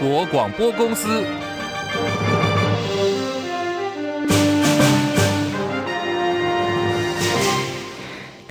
国广播公司。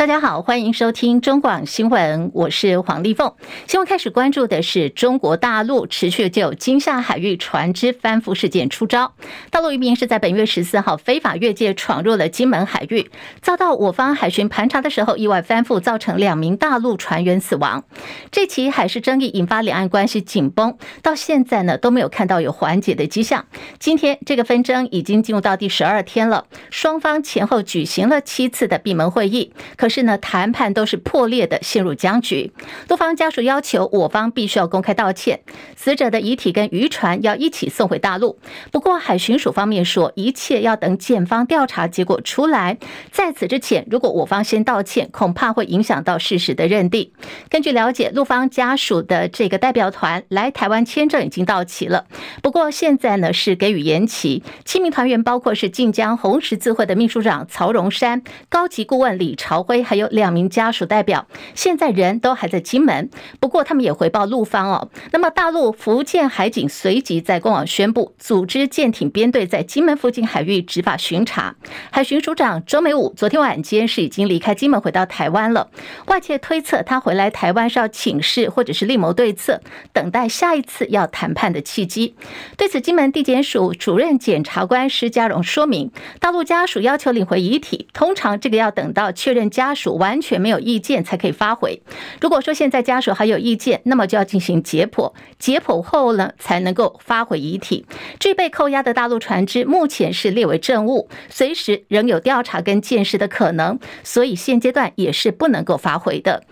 大家好，欢迎收听中广新闻，我是黄丽凤。新闻开始关注的是中国大陆持续就金厦海域船只翻覆事件出招。大陆渔民是在本月十四号非法越界闯入了金门海域，遭到我方海巡盘查的时候意外翻覆，造成两名大陆船员死亡。这起海事争议引发两岸关系紧绷，到现在呢都没有看到有缓解的迹象。今天这个纷争已经进入到第十二天了，双方前后举行了七次的闭门会议，可是呢，谈判都是破裂的，陷入僵局。陆方家属要求我方必须要公开道歉，死者的遗体跟渔船要一起送回大陆。不过海巡署方面说，一切要等检方调查结果出来。在此之前，如果我方先道歉，恐怕会影响到事实的认定。根据了解，陆方家属的这个代表团来台湾签证已经到期了，不过现在呢是给予延期。七名团员包括是晋江红十字会的秘书长曹荣山、高级顾问李朝辉，还有两。名家属代表现在人都还在金门，不过他们也回报陆方哦。那么大陆福建海警随即在官网宣布，组织舰艇编队在金门附近海域执法巡查。海巡署长周美武昨天晚间是已经离开金门回到台湾了。外界推测他回来台湾是要请示或者是另谋对策，等待下一次要谈判的契机。对此，金门地检署主任检察官施家荣说明，大陆家属要求领回遗体，通常这个要等到确认家属完。全没有意见才可以发回。如果说现在家属还有意见，那么就要进行解剖，解剖后呢才能够发回遗体。这被扣押的大陆船只，目前是列为证物，随时仍有调查跟见识的可能，所以现阶段也是不能够发回的。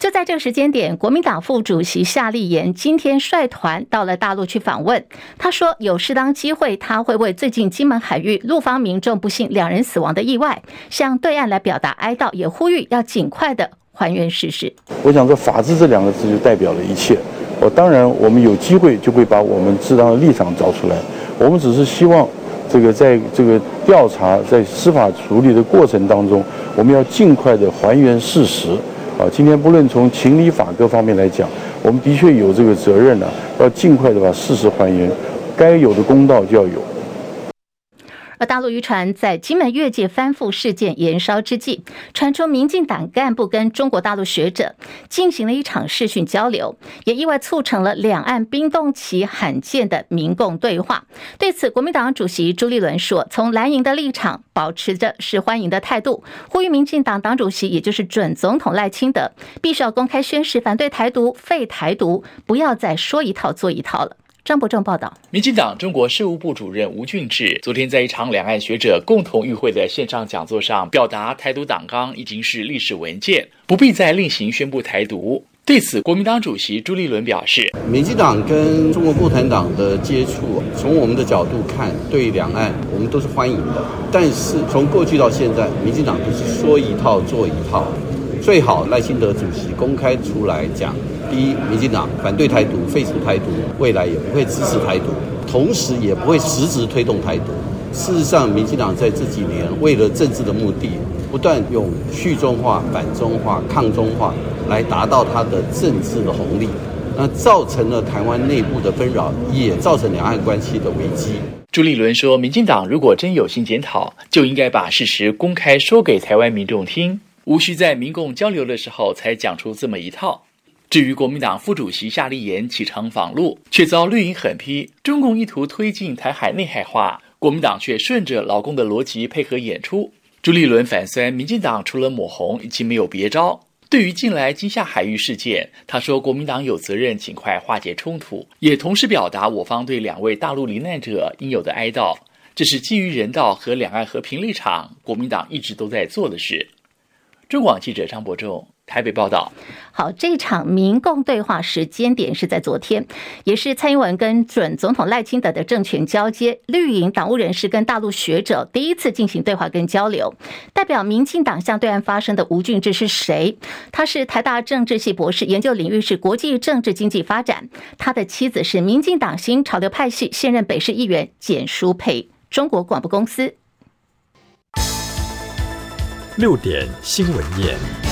就在这个时间点，国民党副主席夏立言今天率团到了大陆去访问。他说，有适当机会，他会为最近金门海域陆方民众不幸两人死亡的意外，向对岸来表达哀悼，也呼吁要尽快的还原事实。我想说，法治这两个字就代表了一切。我当然，我们有机会就会把我们适当的立场找出来。我们只是希望，这个在这个调查、在司法处理的过程当中，我们要尽快的还原事实。啊，今天不论从情理法各方面来讲，我们的确有这个责任呢，要尽快的把事实还原，该有的公道就要有。而大陆渔船在金门越界翻覆事件延烧之际，传出民进党干部跟中国大陆学者进行了一场视讯交流，也意外促成了两岸冰冻期罕见的民共对话。对此，国民党主席朱立伦说：“从蓝营的立场，保持着是欢迎的态度，呼吁民进党党主席，也就是准总统赖清德，必须要公开宣誓反对台独、废台独，不要再说一套做一套了。”张伯正报道，民进党中国事务部主任吴俊志昨天在一场两岸学者共同与会的线上讲座上，表达台独党纲已经是历史文件，不必再另行宣布台独。对此，国民党主席朱立伦表示，民进党跟中国共产党的接触，从我们的角度看，对两岸我们都是欢迎的。但是从过去到现在，民进党都是说一套做一套，最好赖清德主席公开出来讲。第一，民进党反对台独，废除台独，未来也不会支持台独，同时也不会实质推动台独。事实上，民进党在这几年为了政治的目的，不断用去中化、反中化、抗中化来达到他的政治的红利，那造成了台湾内部的纷扰，也造成两岸关系的危机。朱立伦说，民进党如果真有心检讨，就应该把事实公开说给台湾民众听，无需在民共交流的时候才讲出这么一套。至于国民党副主席夏立言启程访陆，却遭绿营狠批，中共意图推进台海内海化，国民党却顺着老公的逻辑配合演出。朱立伦反酸，民进党除了抹红，已经没有别招。对于近来金厦海域事件，他说国民党有责任尽快化解冲突，也同时表达我方对两位大陆罹难者应有的哀悼，这是基于人道和两岸和平立场，国民党一直都在做的事。中广记者张伯仲。台北报道，好，这场民共对话时间点是在昨天，也是蔡英文跟准总统赖清德的政权交接，绿营党务人士跟大陆学者第一次进行对话跟交流。代表民进党向对岸发声的吴俊志是谁？他是台大政治系博士，研究领域是国际政治经济发展。他的妻子是民进党新潮流派系现任北市议员简淑佩。中国广播公司六点新闻夜。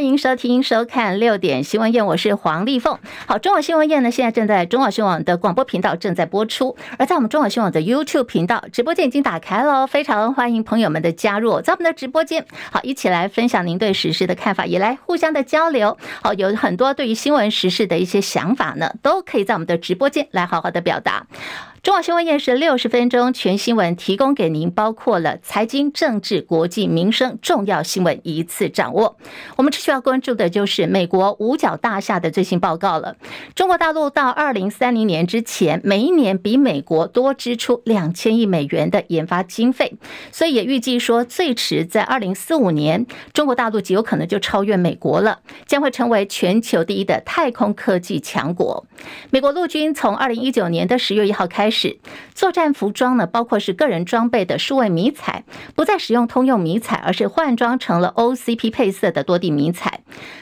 欢迎收听收看六点新闻宴，我是黄丽凤。好，中网新闻宴呢，现在正在中网新闻网的广播频道正在播出，而在我们中网新闻网的 YouTube 频道直播间已经打开了，非常欢迎朋友们的加入，在我们的直播间，好，一起来分享您对时事的看法，也来互相的交流。好，有很多对于新闻时事的一些想法呢，都可以在我们的直播间来好好的表达。中广新闻夜是六十分钟全新闻，提供给您，包括了财经、政治、国际、民生重要新闻一次掌握。我们需要关注的就是美国五角大厦的最新报告了。中国大陆到二零三零年之前，每一年比美国多支出两千亿美元的研发经费，所以也预计说，最迟在二零四五年，中国大陆极有可能就超越美国了，将会成为全球第一的太空科技强国。美国陆军从二零一九年的十月一号开是，作战服装呢，包括是个人装备的数位迷彩，不再使用通用迷彩，而是换装成了 OCP 配色的多地迷彩。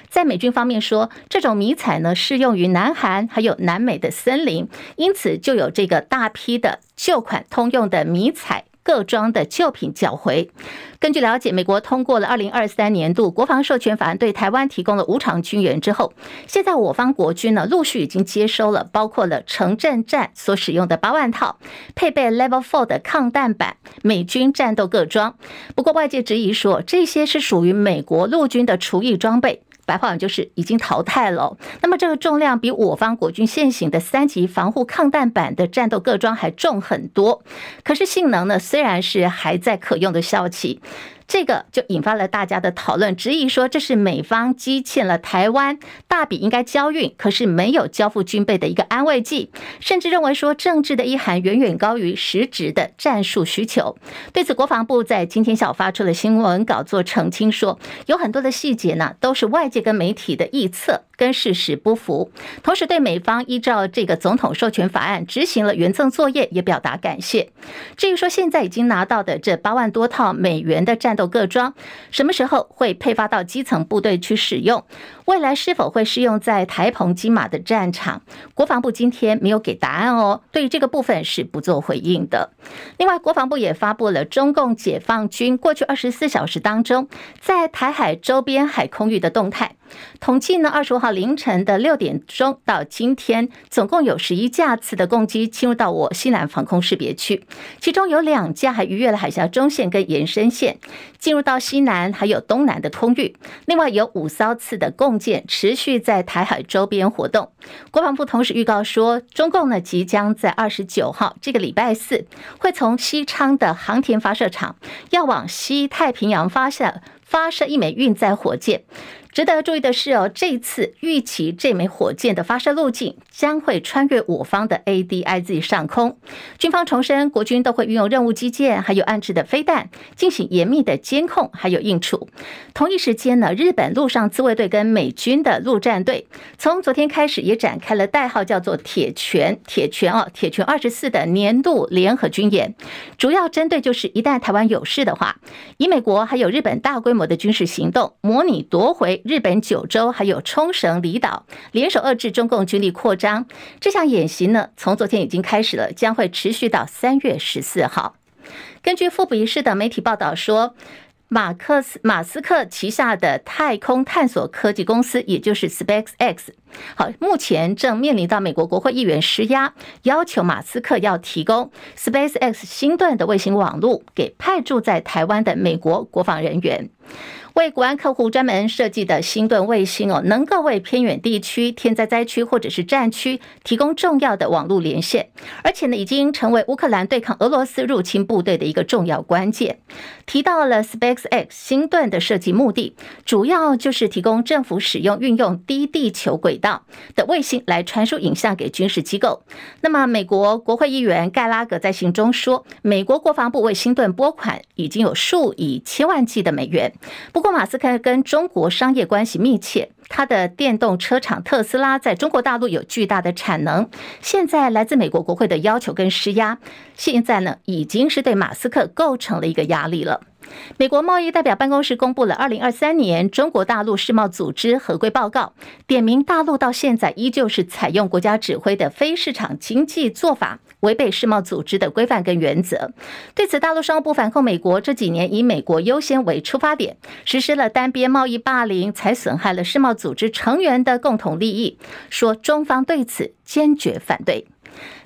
在美军方面说，这种迷彩呢，适用于南韩还有南美的森林，因此就有这个大批的旧款通用的迷彩。各装的旧品缴回。根据了解，美国通过了二零二三年度国防授权法案，对台湾提供了无偿军援之后，现在我方国军呢陆续已经接收了包括了城镇战所使用的八万套配备 Level Four 的抗弹板美军战斗各装。不过外界质疑说，这些是属于美国陆军的厨艺装备。白话文就是已经淘汰了。那么这个重量比我方国军现行的三级防护抗弹版的战斗各装还重很多。可是性能呢，虽然是还在可用的效期。这个就引发了大家的讨论，质疑说这是美方积欠了台湾大笔应该交运，可是没有交付军备的一个安慰剂，甚至认为说政治的意涵远远高于实质的战术需求。对此，国防部在今天下午发出了新闻稿做澄清说，说有很多的细节呢，都是外界跟媒体的臆测。跟事实不符，同时对美方依照这个总统授权法案执行了援赠作业，也表达感谢。至于说现在已经拿到的这八万多套美元的战斗各装，什么时候会配发到基层部队去使用？未来是否会适用在台澎金马的战场？国防部今天没有给答案哦，对于这个部分是不做回应的。另外，国防部也发布了中共解放军过去二十四小时当中在台海周边海空域的动态。统计呢，二十五号凌晨的六点钟到今天，总共有十一架次的攻击侵入到我西南防空识别区，其中有两架还逾越了海峡中线跟延伸线，进入到西南还有东南的空域。另外有五艘次的共舰持续在台海周边活动。国防部同时预告说，中共呢即将在二十九号这个礼拜四，会从西昌的航天发射场要往西太平洋发射发射一枚运载火箭。值得注意的是哦，这次预期这枚火箭的发射路径将会穿越我方的 ADIZ 上空。军方重申，国军都会运用任务机舰，还有安置的飞弹进行严密的监控，还有应处。同一时间呢，日本陆上自卫队跟美军的陆战队从昨天开始也展开了代号叫做“铁拳”“铁拳”哦，“铁拳二十四”的年度联合军演，主要针对就是一旦台湾有事的话，以美国还有日本大规模的军事行动，模拟夺回。日本九州还有冲绳离岛联手遏制中共军力扩张，这项演习呢，从昨天已经开始了，将会持续到三月十四号。根据富比士的媒体报道说，马克斯马斯克旗下的太空探索科技公司，也就是 SpaceX，好，目前正面临到美国国会议员施压，要求马斯克要提供 SpaceX 星段的卫星网络给派驻在台湾的美国国防人员。为国安客户专门设计的星盾卫星哦，能够为偏远地区、天灾灾区或者是战区提供重要的网络连线，而且呢，已经成为乌克兰对抗俄罗斯入侵部队的一个重要关键。提到了 SpaceX 星盾的设计目的，主要就是提供政府使用运用低地球轨道的卫星来传输影像给军事机构。那么，美国国会议员盖拉格在信中说，美国国防部为星盾拨款已经有数以千万计的美元。不过，马斯克跟中国商业关系密切，它的电动车厂特斯拉在中国大陆有巨大的产能。现在来自美国国会的要求跟施压，现在呢已经是对马斯克构成了一个压力了。美国贸易代表办公室公布了二零二三年中国大陆世贸组织合规报告，点名大陆到现在依旧是采用国家指挥的非市场经济做法，违背世贸组织的规范跟原则。对此，大陆商务部反控美国这几年以美国优先为出发点，实施了单边贸易霸凌，才损害了世贸组织成员的共同利益，说中方对此坚决反对。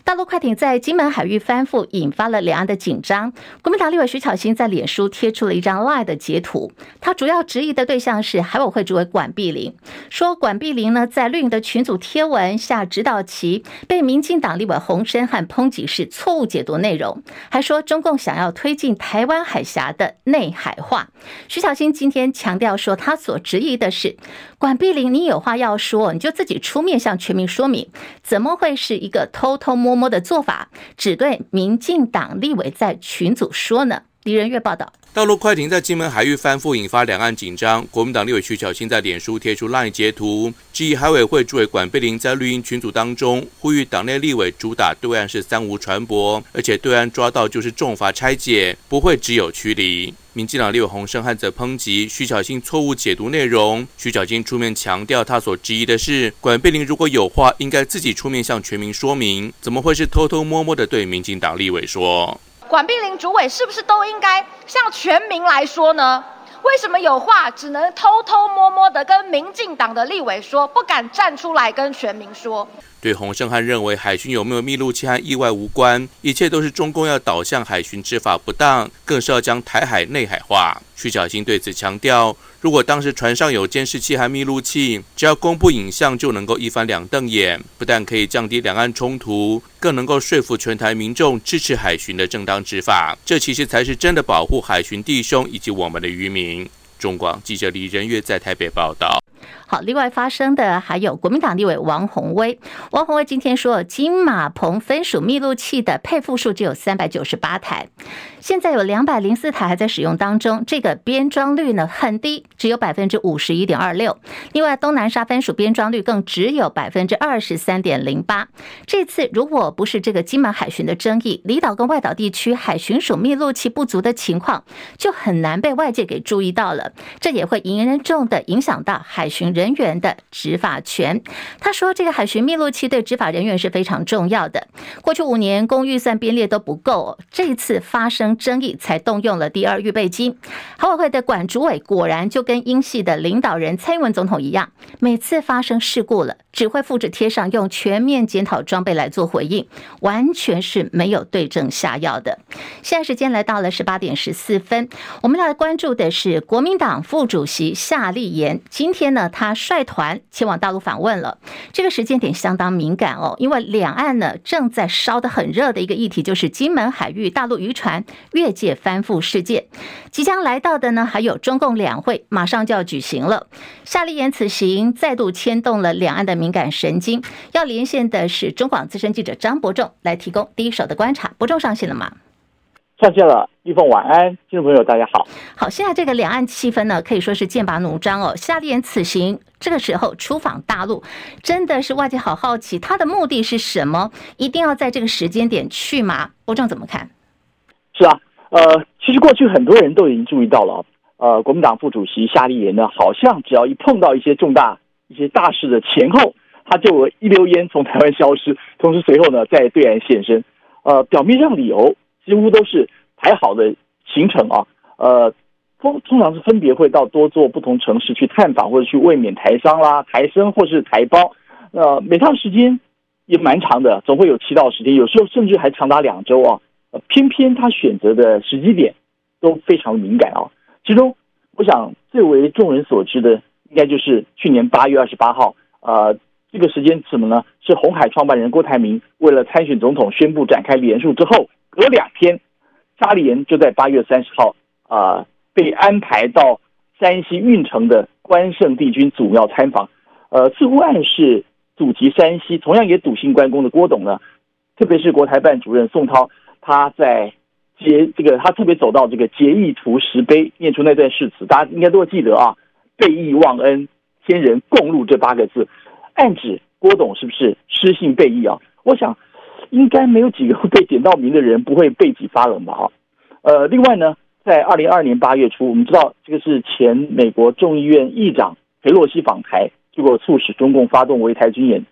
大陆快艇在金门海域翻覆，引发了两岸的紧张。国民党立委徐巧芯在脸书贴出了一张 LINE 的截图，他主要质疑的对象是海委会主委管碧玲，说管碧玲呢在绿营的群组贴文下指导其，被民进党立委洪申翰抨击是错误解读内容，还说中共想要推进台湾海峡的内海化。徐巧芯今天强调说，他所质疑的是管碧玲，你有话要说，你就自己出面向全民说明，怎么会是一个偷偷摸摸的做法，只对民进党立委在群组说呢？李仁月报道。大陆快艇在金门海域翻覆，引发两岸紧张。国民党立委徐巧芯在脸书贴出 LINE 截图，质疑海委会主委管碧玲在绿营群组当中呼吁党内立委主打对岸是三无船舶，而且对岸抓到就是重罚拆解，不会只有驱离。民进党立委洪胜汉则抨击徐巧芯错误解读内容。徐巧芯出面强调，他所质疑的是管碧玲如果有话，应该自己出面向全民说明，怎么会是偷偷摸摸的对民进党立委说？管碧玲主委是不是都应该向全民来说呢？为什么有话只能偷偷摸摸的跟民进党的立委说，不敢站出来跟全民说？对洪胜汉认为海巡有没有密录器和意外无关，一切都是中共要导向海巡执法不当，更是要将台海内海化。徐小新对此强调，如果当时船上有监视器和密录器，只要公布影像就能够一翻两瞪眼，不但可以降低两岸冲突，更能够说服全台民众支持海巡的正当执法。这其实才是真的保护海巡弟兄以及我们的渔民。中广记者李仁月在台北报道。好，另外发生的还有国民党立委王鸿薇。王鸿薇今天说，金马鹏分属密录器的配副数只有三百九十八台，现在有两百零四台还在使用当中，这个编装率呢很低，只有百分之五十一点二六。另外，东南沙分属编装率更只有百分之二十三点零八。这次如果不是这个金马海巡的争议，离岛跟外岛地区海巡署密录器不足的情况，就很难被外界给注意到了，这也会严重的影响到海巡人。员的执法权，他说：“这个海巡密录器对执法人员是非常重要的。过去五年公预算编列都不够，这次发生争议才动用了第二预备金。海委会的管主委果然就跟英系的领导人蔡英文总统一样，每次发生事故了，只会复制贴上，用全面检讨装备来做回应，完全是没有对症下药的。”现在时间来到了十八点十四分，我们来关注的是国民党副主席夏立言，今天呢，他。率团前往大陆访问了，这个时间点相当敏感哦，因为两岸呢正在烧得很热的一个议题，就是金门海域大陆渔船越界翻覆事件。即将来到的呢，还有中共两会马上就要举行了。夏立言此行再度牵动了两岸的敏感神经。要连线的是中广资深记者张伯仲，来提供第一手的观察。伯仲上线了吗？上线了，立凤晚安，听众朋友大家好。好，现在这个两岸气氛呢，可以说是剑拔弩张哦。夏立言此行这个时候出访大陆，真的是外界好好奇，他的目的是什么？一定要在这个时间点去吗？欧正怎么看？是啊，呃，其实过去很多人都已经注意到了，呃，国民党副主席夏立言呢，好像只要一碰到一些重大一些大事的前后，他就一溜烟从台湾消失，同时随后呢在对岸现身，呃，表面上理由。几乎都是排好的行程啊，呃，通通常是分别会到多座不同城市去探访或者去慰勉台商啦、台生或是台胞，呃，每趟时间也蛮长的，总会有七到十天，有时候甚至还长达两周啊。呃，偏偏他选择的时机点都非常敏感啊。其中，我想最为众人所知的，应该就是去年八月二十八号，呃，这个时间是什么呢？是红海创办人郭台铭为了参选总统宣布展开连署之后。隔两天，夏立言就在八月三十号啊、被安排到山西运城的关圣帝君祖庙参访，呃，似乎暗示祖籍山西，同样也笃信关公的郭董呢，特别是国台办主任宋涛，他在结这个他特别走到这个结义图石碑，念出那段誓词，大家应该都会记得啊，背义忘恩，天人共戮这八个字，暗指郭董是不是失信背义啊？我想。应该没有几个被点到名的人不会背脊发冷吧？哈，呃，另外呢，在二零二二年八月初，我们知道这个是前美国众议院议长裴洛西访台，结果促使中共发动围台军演。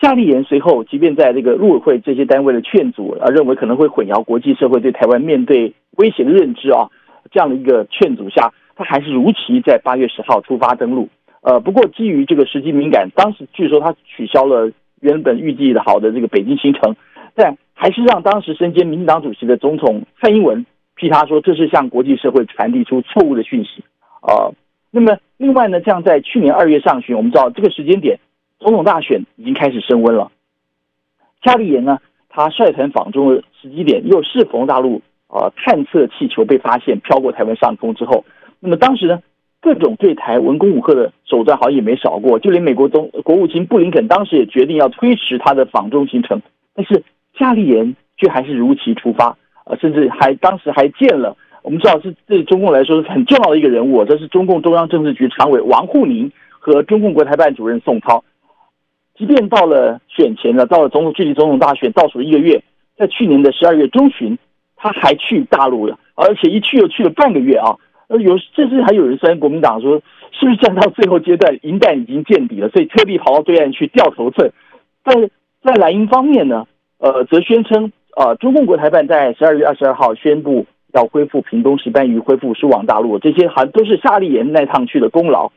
夏立言随后，即便在这个陆委会这些单位的劝阻，啊认为可能会混淆国际社会对台湾面对威胁的认知啊，这样的一个劝阻下，他还是如期在八月十号出发登陆。呃，不过基于这个时机敏感，当时据说他取消了原本预计的好的这个北京行程，但还是让当时身兼民进党主席的总统蔡英文批他说，这是向国际社会传递出错误的讯息。呃，那么另外呢，像在去年二月上旬，我们知道这个时间点。总统大选已经开始升温了。夏立言呢，他率团访中的时机点又适逢大陆呃探测气球被发现飘过台湾上空之后，那么当时呢，各种对台文攻武吓的手段好像也没少过，就连美国总国务卿布林肯当时也决定要推迟他的访中行程，但是夏立言却还是如期出发，呃，甚至还当时还见了我们知道是对中共来说是很重要的一个人物，这是中共中央政治局常委王沪宁和中共国台办主任宋涛。即便到了选前了，到了总统距离总统大选倒数一个月，在去年的十二月中旬，他还去大陆了，而且一去又去了半个月啊！呃，有甚至还有人说国民党说，是不是站到最后阶段，银弹已经见底了，所以特地跑到对岸去掉头寸。在在蓝营方面呢，呃，则宣称，呃，中共国台办在十二月二十二号宣布要恢复屏东石斑鱼，恢复输往大陆，这些好像都是夏立言那趟去的功劳。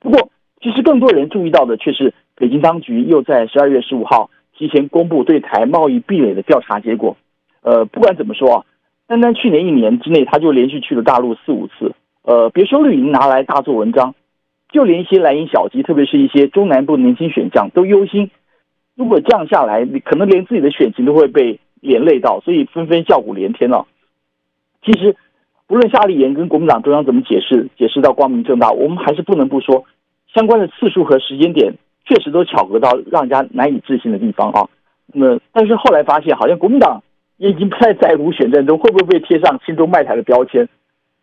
不过，其实更多人注意到的却是。北京当局又在十二月十五号提前公布对台贸易壁垒的调查结果。呃，不管怎么说啊，单单去年一年之内，他就连续去了大陆四五次。呃，别说绿营拿来大做文章，就连一些蓝营小鸡，特别是一些中南部年轻选将，都忧心，如果这样下来，你可能连自己的选情都会被连累到，所以纷纷叫苦连天了。其实，不论夏立言跟国民党中央怎么解释，解释到光明正大，我们还是不能不说相关的次数和时间点。确实都巧合到让人家难以置信的地方啊！那，但是后来发现，好像国民党也已经不太在乎选战中会不会被贴上亲中卖台的标签。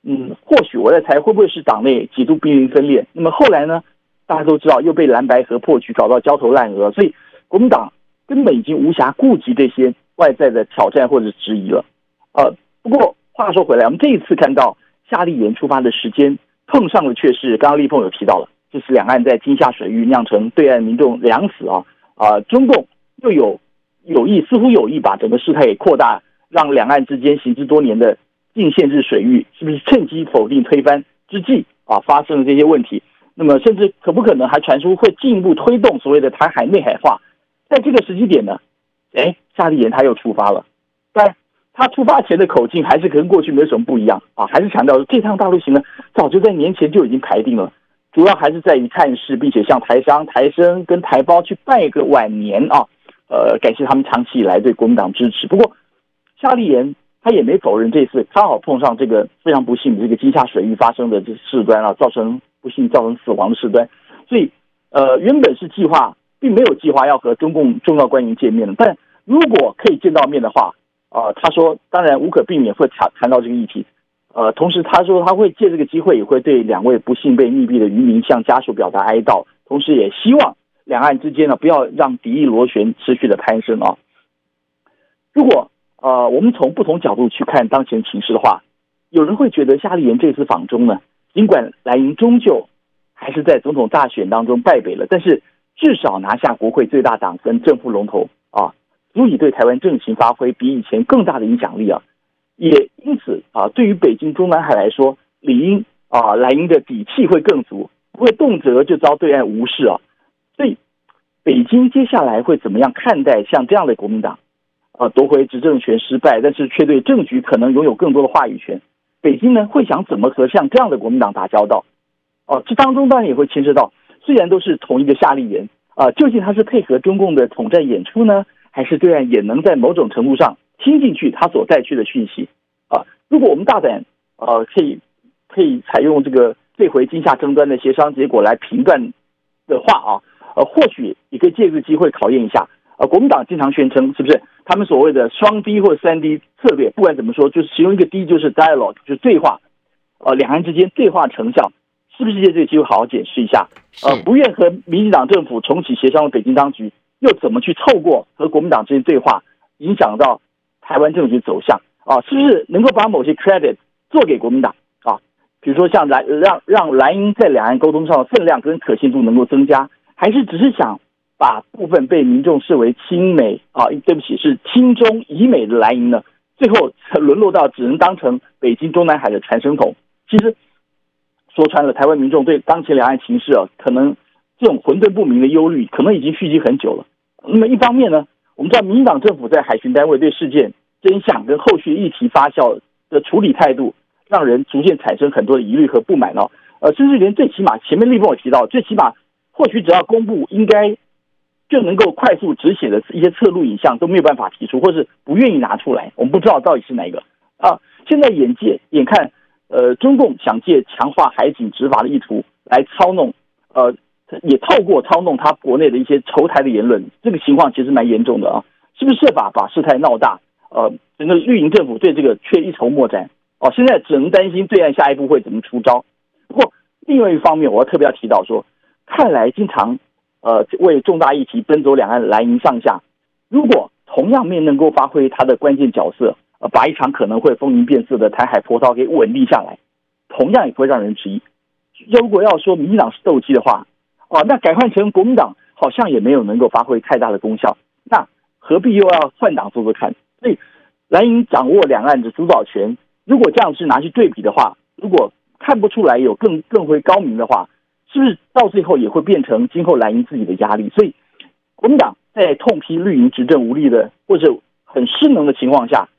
嗯，或许我在猜，会不会是党内几度濒临分裂？那么后来呢？大家都知道，又被蓝白河破局搞到焦头烂额，所以国民党根本已经无暇顾及这些外在的挑战或者质疑了。呃，不过话说回来，我们这一次看到夏立言出发的时间碰上的却是刚刚立凤有提到了。就是两岸在金厦水域酿成对岸民众两死啊啊！中共又有有意，似乎有意把整个事态给扩大，让两岸之间行之多年的禁限制水域，是不是趁机否定推翻之际啊，发生了这些问题？那么甚至可不可能还传出会进一步推动所谓的台海内海化？在这个时机点呢？哎，夏立言他又出发了，但他出发前的口径还是跟过去没有什么不一样啊，还是强调这趟大陆行呢，早就在年前就已经排定了。主要还是在于探视，并且向台商、台生跟台胞去拜个晚年啊，呃，感谢他们长期以来对国民党支持。不过，夏立言他也没否认这次刚好碰上这个非常不幸的这个金夏水域发生的这事端啊，造成不幸造成死亡的事端。所以，呃，原本是计划并没有计划要和中共重要官员见面的，但如果可以见到面的话，啊、他说当然无可避免会谈谈到这个议题。呃，同时他说他会借这个机会，也会对两位不幸被溺毙的渔民向家属表达哀悼，同时也希望两岸之间呢不要让敌意螺旋持续的攀升啊。如果呃我们从不同角度去看当前情势的话，有人会觉得夏立言这次访中呢，尽管蓝营终究还是在总统大选当中败北了，但是至少拿下国会最大党跟政府龙头啊，足以对台湾政情发挥比以前更大的影响力啊。也因此啊，对于北京中南海来说，理应啊蓝营的底气会更足，不会动辄就遭对岸无视啊。所以，北京接下来会怎么样看待像这样的国民党啊夺回执政权失败，但是却对政局可能拥有更多的话语权？北京呢会想怎么和像这样的国民党打交道？哦、这当中当然也会牵涉到，虽然都是同一个夏令营啊，究竟他是配合中共的统战演出呢，还是对岸也能在某种程度上？听进去他所带去的讯息啊，如果我们大胆呃可以可以采用这个这回金厦争端的协商结果来评断的话啊，呃或许也可以借这个机会考验一下呃国民党经常宣称是不是他们所谓的双 D 或三 D 策略，不管怎么说，就是其中一个 D 就是 dialogue 就是对话，呃两岸之间对话成效，是不是借这个机会好好检视一下？呃不愿和民进党政府重启协商的北京当局又怎么去透过和国民党之间对话影响到？台湾政局走向啊，是不是能够把某些 credit 做给国民党啊，比如说像蓝让让蓝营在两岸沟通上的分量跟可信度能够增加，还是只是想把部分被民众视为亲美啊，对不起是亲中以美的蓝营呢，最后才沦落到只能当成北京中南海的传声筒。其实说穿了，台湾民众对当前两岸情势啊，可能这种混沌不明的忧虑，可能已经蓄积很久了。那么一方面呢，我们知道民进党政府在海巡单位对事件真相跟后续议题发酵的处理态度，让人逐渐产生很多的疑虑和不满哦。呃，甚至连最起码前面立峰我提到，最起码或许只要公布应该就能够快速止血的一些侧录影像都没有办法提出，或是不愿意拿出来。我们不知道到底是哪一个啊。现在眼界眼看，呃，中共想借强化海警执法的意图来操弄，呃。也透过操弄他国内的一些仇台的言论，这个情况其实蛮严重的啊！是不是设法把事态闹大？呃，整个绿营政府对这个却一筹莫展哦。现在只能担心对岸下一步会怎么出招。不过，另外一方面，我要特别要提到说，看来经常呃为重大议题奔走两岸蓝营上下，如果同样没能够发挥他的关键角色，呃，把一场可能会风云变色的台海波涛给稳定下来，同样也不会让人质疑。如果要说民进党是斗鸡的话，哦，那改换成国民党好像也没有能够发挥太大的功效，那何必又要换党做做看？所以蓝营掌握两岸的主导权，如果这样是拿去对比的话，如果看不出来有更更会高明的话，是不是到最后也会变成今后蓝营自己的压力？所以国民党在痛批绿营执政无力的或者很失能的情况下，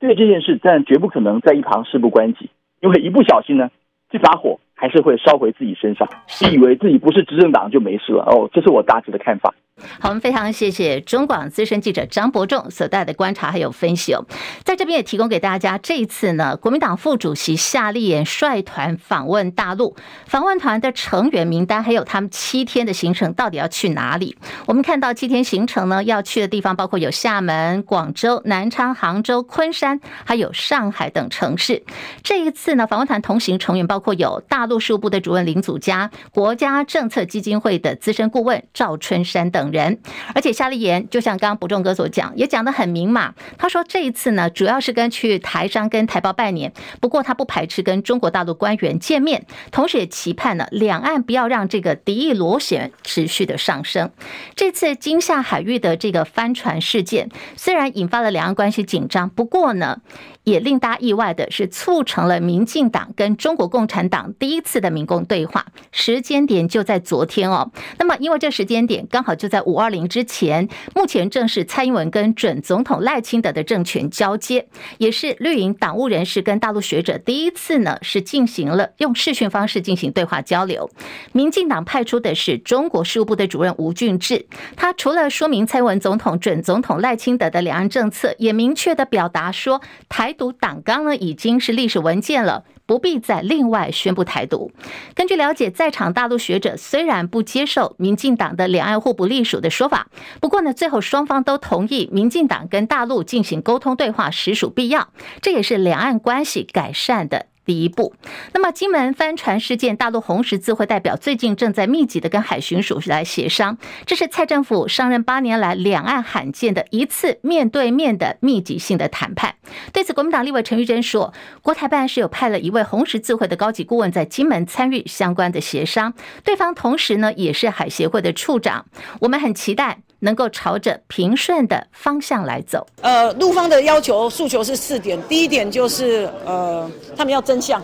对这件事但绝不可能在一旁事不关己，因为一不小心呢，这把火。还是会烧回自己身上，以为自己不是执政党就没事了哦，这是我大致的看法。好，我们非常谢谢中广资深记者张伯仲所带的观察还有分析哦，在这边也提供给大家。这一次呢，国民党副主席夏立言率团访问大陆，访问团的成员名单还有他们七天的行程到底要去哪里？我们看到七天行程呢，要去的地方包括有厦门、广州、南昌、杭州、昆山，还有上海等城市。这一次呢，访问团同行成员包括有大陆事务部的主任林祖嘉、国家政策基金会的资深顾问赵春山等人，而且夏立言就像刚刚伯仲哥所讲，也讲得很明嘛。他说这一次呢，主要是跟去台商跟台胞拜年，不过他不排斥跟中国大陆官员见面，同时也期盼呢，两岸不要让这个敌意螺旋持续的上升。这次金厦海域的这个帆船事件，虽然引发了两岸关系紧张，不过呢。也令大家意外的是，促成了民进党跟中国共产党第一次的民共对话，时间点就在昨天哦。那么，因为这时间点刚好就在五二零之前，目前正是蔡英文跟准总统赖清德的政权交接，也是绿营党务人士跟大陆学者第一次呢是进行了用视讯方式进行对话交流。民进党派出的是中国事务部的主任吴俊智，他除了说明蔡英文总统、准总统赖清德的两岸政策，也明确的表达说。台独党纲呢已经是历史文件了，不必再另外宣布台独。根据了解，在场大陆学者虽然不接受民进党的两岸互不隶属的说法，不过呢，最后双方都同意，民进党跟大陆进行沟通对话实属必要，这也是两岸关系改善的。第一步，那么金门帆船事件，大陆红十字会代表最近正在密集的跟海巡署来协商，这是蔡政府上任八年来两岸罕见的一次面对面的密集性的谈判。对此，国民党立委陈玉珍说，国台办是有派了一位红十字会的高级顾问在金门参与相关的协商，对方同时呢也是海协会的处长，我们很期待。能够朝着平顺的方向来走。呃，陆方的要求诉求是四点，第一点就是呃，他们要真相，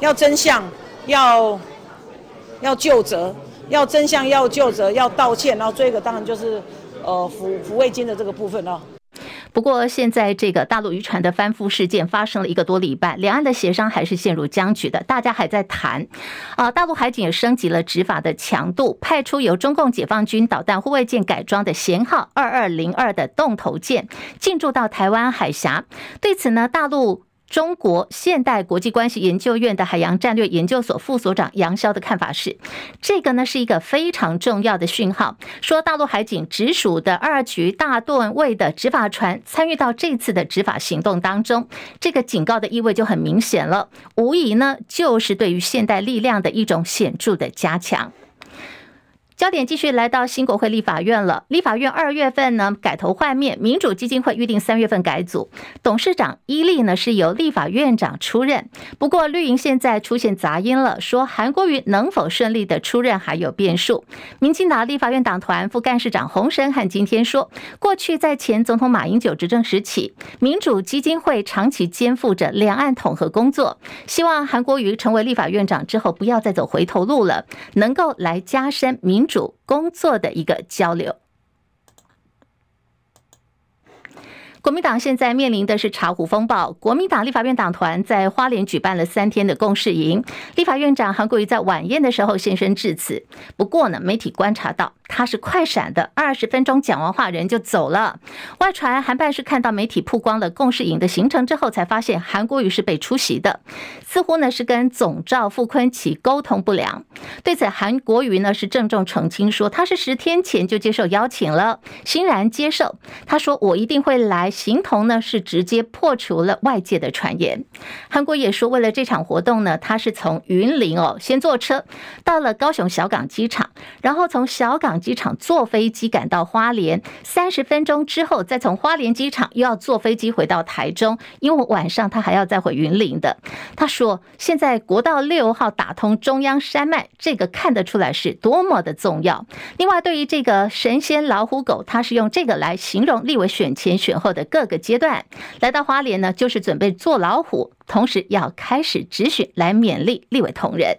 要真相，要要就责，要真相，要就责，要道歉，然后这个当然就是呃抚抚慰金的这个部分了。不过，现在这个大陆渔船的翻覆事件发生了一个多礼拜，两岸的协商还是陷入僵局的，大家还在谈。啊，大陆海警也升级了执法的强度，派出由中共解放军导弹护卫舰改装的舷号二二零二的洞头舰进驻到台湾海峡。对此呢，大陆。中国现代国际关系研究院的海洋战略研究所副所长杨潇的看法是，这个呢是一个非常重要的讯号，说大陆海警直属的二局大吨位的执法船参与到这次的执法行动当中，这个警告的意味就很明显了，无疑呢就是对于现代力量的一种显著的加强。焦点继续来到新国会立法院了。立法院二月份呢改头换面，民主基金会预定三月份改组，董事长伊利呢是由立法院长出任。不过绿营现在出现杂音了，说韩国瑜能否顺利的出任还有变数。民进党立法院党团副干事长洪申汉今天说，过去在前总统马英九执政时期，民主基金会长期肩负着两岸统合工作，希望韩国瑜成为立法院长之后不要再走回头路了，能够来加深民。主工作的一个交流。国民党现在面临的是茶壶风暴。国民党立法院党团在花莲举办了三天的共事营，立法院长韩国瑜在晚宴的时候现身致辞。不过呢，媒体观察到。他是快闪的，二十分钟讲完话，人就走了。外传韩办是看到媒体曝光了共识营的行程之后，才发现韩国瑜是被出席的，似乎呢是跟总召傅崐萁沟通不良。对此，韩国瑜呢是郑重澄清说，他是十天前就接受邀请了，欣然接受。他说：“我一定会来。”形同呢是直接破除了外界的传言。韩国也说，为了这场活动呢，他是从云林哦先坐车到了高雄小港机场，然后从小港。机场坐飞机赶到花莲，三十分钟之后再从花莲机场又要坐飞机回到台中，因为晚上他还要再回云林的。他说：“现在国道六号打通中央山脉，这个看得出来是多么的重要。另外，对于这个神仙老虎狗，他是用这个来形容立委选前选后的各个阶段。来到花莲呢，就是准备做老虎，同时要开始止血来勉励立委同仁。”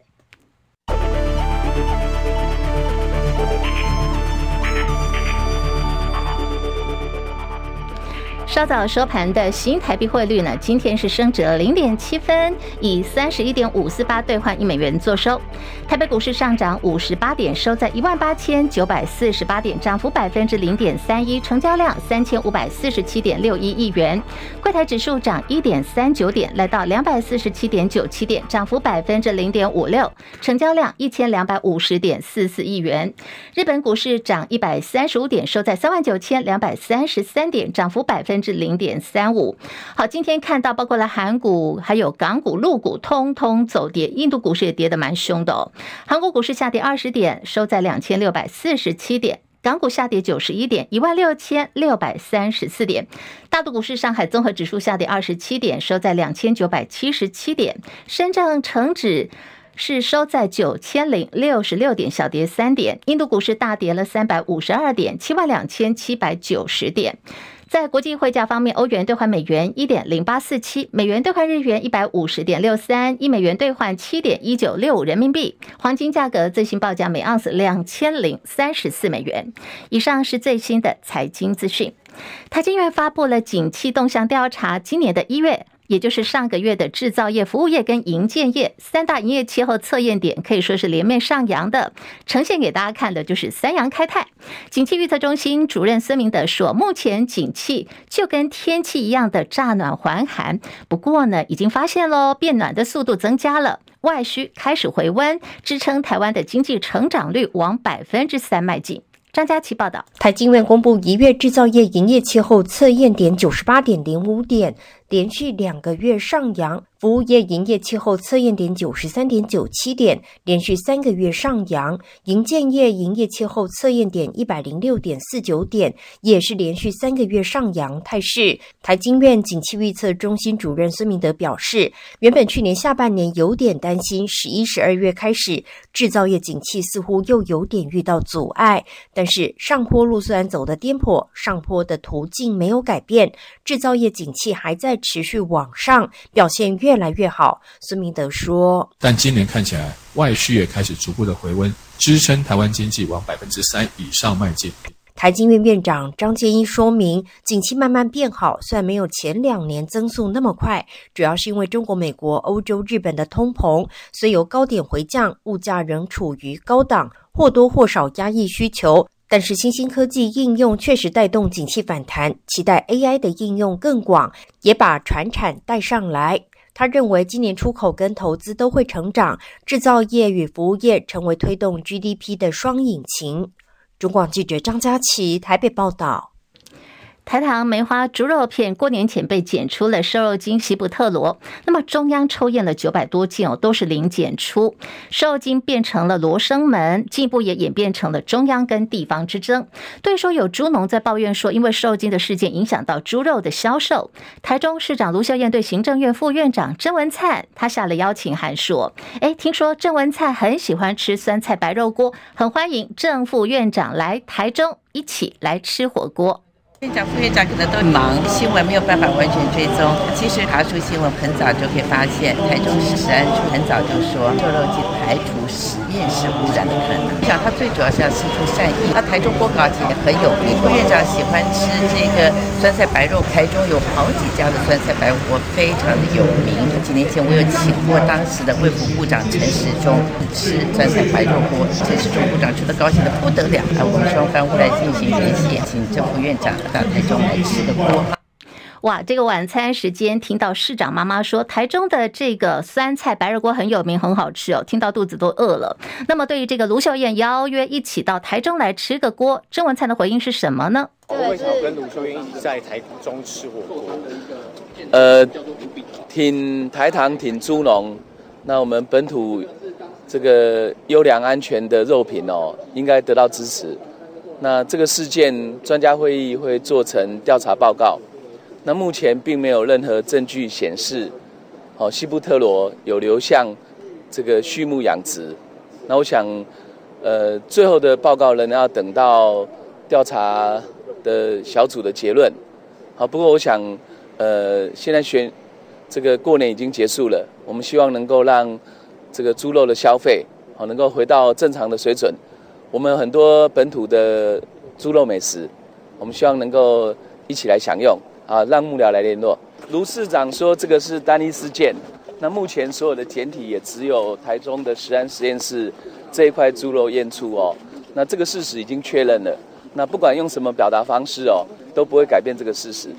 稍早收盘的新台币汇率呢，今天是升值了零点七分，以三十一点五四八兑换一美元作收。台北股市上涨五十八点，收在一万八千九百四十八点，涨幅百分之零点三一，成交量三千五百四十七点六一亿元。柜台指数涨一点三九点，来到两百四十七点九七点，涨幅百分之零点五六，成交量一千两百五十点四四亿元。日本股市涨一百三十五点，收在三万九千两百三十三点，涨幅百分之。是零点三五。好，今天看到包括了韩股、还有港股、陆股，通通走跌。印度股市也跌得蛮凶的哦。韩国股市下跌二十点，收在两千六百四十七点；港股下跌九十一点，一万六千六百三十四点。大陆股市，上海综合指数下跌二十七点，收在两千九百七十七点。深圳成指是收在九千零六十六点，小跌三点。印度股市大跌了三百五十二点，七万两千七百九十点。在国际汇价方面，欧元兑换美元一点零八四七，美元兑换日元一百五十点六三，一美元兑换七点一九六五人民币。黄金价格最新报价每盎司两千零三十四美元。以上是最新的财经资讯。台经院发布了景气动向调查，今年的一月。也就是上个月的制造业、服务业跟营建业三大营业气候测验点，可以说是连面上扬的。呈现给大家看的就是三阳开泰。景气预测中心主任孙明德说，目前景气就跟天气一样的乍暖还寒，不过呢，已经发现喽，变暖的速度增加了，外需开始回温，支撑台湾的经济成长率往百分之三迈进。张佳琪报道，台经院公布一月制造业营业气候测验点九十八点零五点。连续两个月上扬，服务业营业气候测验点九十三点九七点，连续三个月上扬；营建业营业气候测验点一百零六点四九点，也是连续三个月上扬态势。台经院景气预测中心主任孙明德表示，原本去年下半年有点担心，十一、十二月开始制造业景气似乎又有点遇到阻碍，但是上坡路虽然走得颠簸，上坡的途径没有改变，制造业景气还在。持续往上，表现越来越好。孙明德说：“但今年看起来，外需也开始逐步的回温，支撑台湾经济往百分之三以上迈进。”台经院院长张建一说明，景气慢慢变好，虽然没有前两年增速那么快，主要是因为中国、美国、欧洲、日本的通膨虽由高点回降，物价仍处于高档，或多或少压抑需求。但是新兴科技应用确实带动景气反弹，期待 AI 的应用更广，也把传产带上来。他认为今年出口跟投资都会成长，制造业与服务业成为推动 GDP 的双引擎。中广记者张佳琪台北报道。台糖梅花猪肉片过年前被检出了瘦肉精西布特罗，那么中央抽验了九百多件哦，都是零检出，瘦肉精变成了罗生门，进一步也演变成了中央跟地方之争。对说有猪农在抱怨说，因为瘦肉精的事件影响到猪肉的销售。台中市长卢秀燕对行政院副院长郑文灿，他下了邀请函说：“哎，听说郑文灿很喜欢吃酸菜白肉锅，很欢迎郑副院长来台中一起来吃火锅。”院长、副院长可能都忙，新闻没有办法完全追踪。其实爬出新闻很早就可以发现，台中市食安处很早就说瘦肉精排除实验室污染的可能。我想他最主要是要释出善意。那台中锅烤也很有名，副院长喜欢吃这个酸菜白肉，台中有好几家的酸菜白肉锅非常的有名。几年前我有请过当时的卫福部长陈时中吃酸菜白肉锅，陈时中部长吃的高兴的不得了。啊，我们双方会来进行联系，请郑副院长。台中来吃个锅。哇，这个晚餐时间，听到市长妈妈说台中的这个酸菜白肉锅很有名，很好吃哦，听到肚子都饿了。那么对于这个卢秀燕邀约一起到台中来吃个锅，郑文灿的回应是什么呢？为什么跟卢秀燕一起在台中吃火锅？呃，挺台糖，挺猪农，那我们本土这个优良安全的肉品哦，应该得到支持。那这个事件，专家会议会做成调查报告。那目前并没有任何证据显示，哦，西布特罗有流向这个畜牧养殖。那我想，呃，最后的报告仍然要等到调查的小组的结论。好，不过我想，呃，现在选这个过年已经结束了，我们希望能够让这个猪肉的消费，好，能够回到正常的水准。我们很多本土的猪肉美食，我们希望能够一起来享用啊！让幕僚来联络。卢市长说这个是单一事件，那目前所有的检体也只有台中的食安实验室这一块猪肉验出哦。那这个事实已经确认了，那不管用什么表达方式哦，都不会改变这个事实。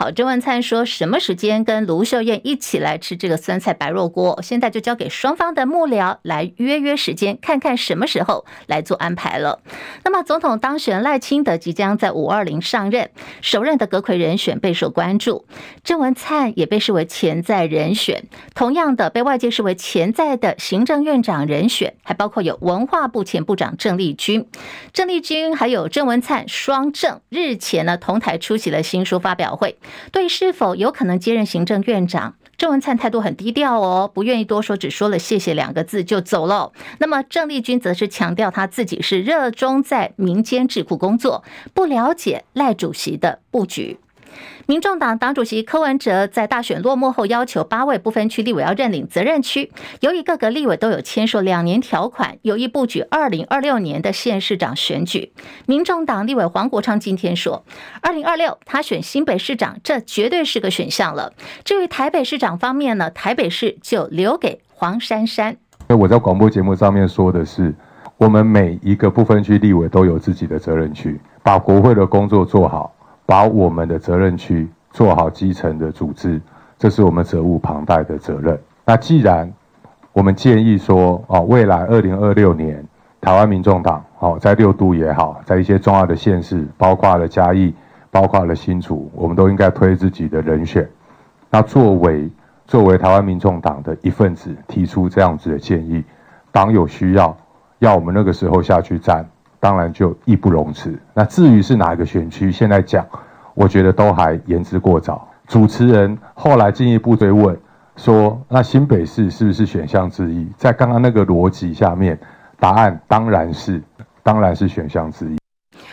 好，郑文灿说什么时间跟卢秀燕一起来吃这个酸菜白肉锅？现在就交给双方的幕僚来约约时间，看看什么时候来做安排了。那么，总统当选赖清德即将在五二零上任，首任的阁揆人选备受关注。郑文灿也被视为潜在人选，同样的被外界视为潜在的行政院长人选，还包括有文化部前部长郑丽君。郑丽君还有郑文灿双郑日前呢同台出席了新书发表会。对是否有可能接任行政院长，郑文灿态度很低调哦，不愿意多说，只说了谢谢两个字就走了。那么郑丽君则是强调他自己是热衷在民间智库工作，不了解赖主席的布局。民众党党主席柯文哲在大选落幕后，要求八位不分区立委要认领责任区。由于各个立委都有签署两年条款，有意布局二零二六年的县市长选举。民众党立委黄国昌今天说，二零二六他选新北市长，这绝对是个选项了。至于台北市长方面呢，台北市就留给黄珊珊。那我在广播节目上面说的是，我们每一个不分区立委都有自己的责任区，把国会的工作做好。把我们的责任区做好基层的组织，这是我们责无旁贷的责任。那既然我们建议说，哦，未来二零二六年，台湾民众党，哦，在六都也好，在一些重要的县市，包括了嘉义，包括了新竹，我们都应该推自己的人选。那作为作为台湾民众党的一份子，提出这样子的建议，党有需要，要我们那个时候下去站。当然就义不容辞。那至于是哪个选区，现在讲，我觉得都还言之过早。主持人后来进一步追问说：“那新北市是不是选项之一？”在刚刚那个逻辑下面，答案当然是，当然是选项之一。